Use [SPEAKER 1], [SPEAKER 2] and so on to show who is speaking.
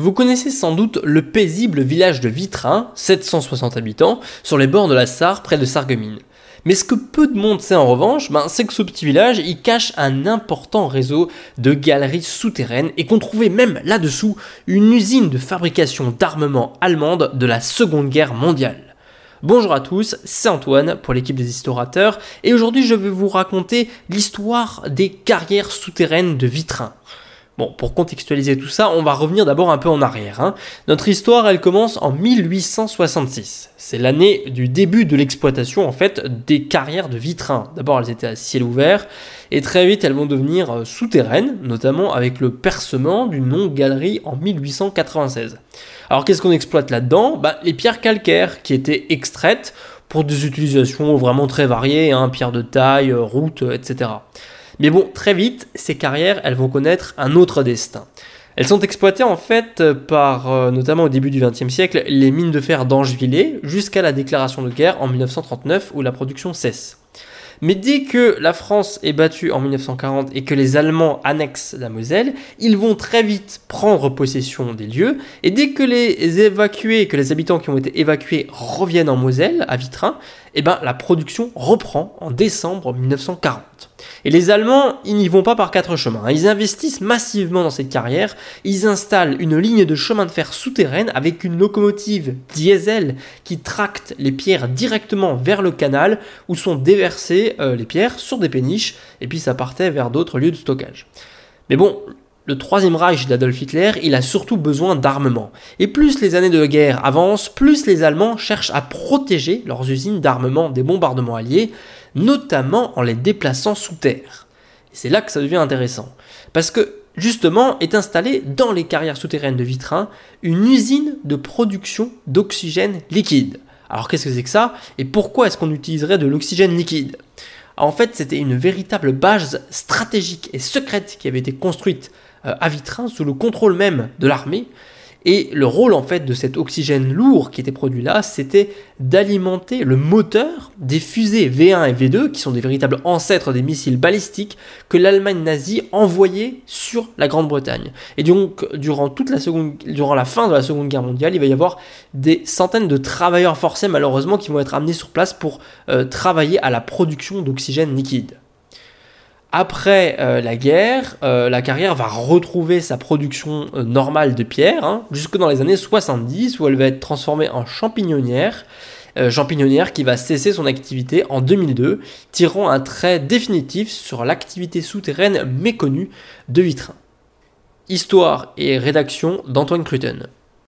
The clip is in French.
[SPEAKER 1] Vous connaissez sans doute le paisible village de Vitrin, 760 habitants, sur les bords de la Sarre, près de Sarreguemines. Mais ce que peu de monde sait en revanche, ben, c'est que ce petit village, il cache un important réseau de galeries souterraines et qu'on trouvait même là-dessous une usine de fabrication d'armement allemande de la Seconde Guerre mondiale. Bonjour à tous, c'est Antoine pour l'équipe des Historateurs et aujourd'hui je vais vous raconter l'histoire des carrières souterraines de Vitrin. Bon, pour contextualiser tout ça, on va revenir d'abord un peu en arrière. Hein. Notre histoire, elle commence en 1866. C'est l'année du début de l'exploitation, en fait, des carrières de vitrain. D'abord, elles étaient à ciel ouvert, et très vite, elles vont devenir euh, souterraines, notamment avec le percement d'une longue galerie en 1896. Alors, qu'est-ce qu'on exploite là-dedans? Bah, Les pierres calcaires qui étaient extraites pour des utilisations vraiment très variées, hein, pierres de taille, euh, routes, etc. Mais bon, très vite, ces carrières, elles vont connaître un autre destin. Elles sont exploitées en fait par, euh, notamment au début du XXe siècle, les mines de fer d'Angevillers jusqu'à la déclaration de guerre en 1939 où la production cesse. Mais dès que la France est battue en 1940 et que les Allemands annexent la Moselle, ils vont très vite prendre possession des lieux. Et dès que les évacués, que les habitants qui ont été évacués reviennent en Moselle, à Vitrin, eh ben, la production reprend en décembre 1940. Et les Allemands, ils n'y vont pas par quatre chemins. Hein. Ils investissent massivement dans cette carrière. Ils installent une ligne de chemin de fer souterraine avec une locomotive diesel qui tracte les pierres directement vers le canal où sont déversées euh, les pierres sur des péniches et puis ça partait vers d'autres lieux de stockage. Mais bon, le troisième Reich d'Adolf Hitler, il a surtout besoin d'armement. Et plus les années de guerre avancent, plus les Allemands cherchent à protéger leurs usines d'armement des bombardements alliés, notamment en les déplaçant sous terre. Et c'est là que ça devient intéressant. Parce que, justement, est installée dans les carrières souterraines de Vitrin une usine de production d'oxygène liquide. Alors qu'est-ce que c'est que ça? Et pourquoi est-ce qu'on utiliserait de l'oxygène liquide? En fait, c'était une véritable base stratégique et secrète qui avait été construite euh, à Vitrin sous le contrôle même de l'armée. Et le rôle en fait de cet oxygène lourd qui était produit là, c'était d'alimenter le moteur des fusées V1 et V2, qui sont des véritables ancêtres des missiles balistiques que l'Allemagne nazie envoyait sur la Grande-Bretagne. Et donc durant la fin de la Seconde Guerre mondiale, il va y avoir des centaines de travailleurs forcés malheureusement qui vont être amenés sur place pour euh, travailler à la production d'oxygène liquide. Après euh, la guerre, euh, la carrière va retrouver sa production euh, normale de pierre, hein, jusque dans les années 70, où elle va être transformée en champignonnière, champignonnière qui va cesser son activité en 2002, tirant un trait définitif sur l'activité souterraine méconnue de Vitrin. Histoire et rédaction d'Antoine Cruten.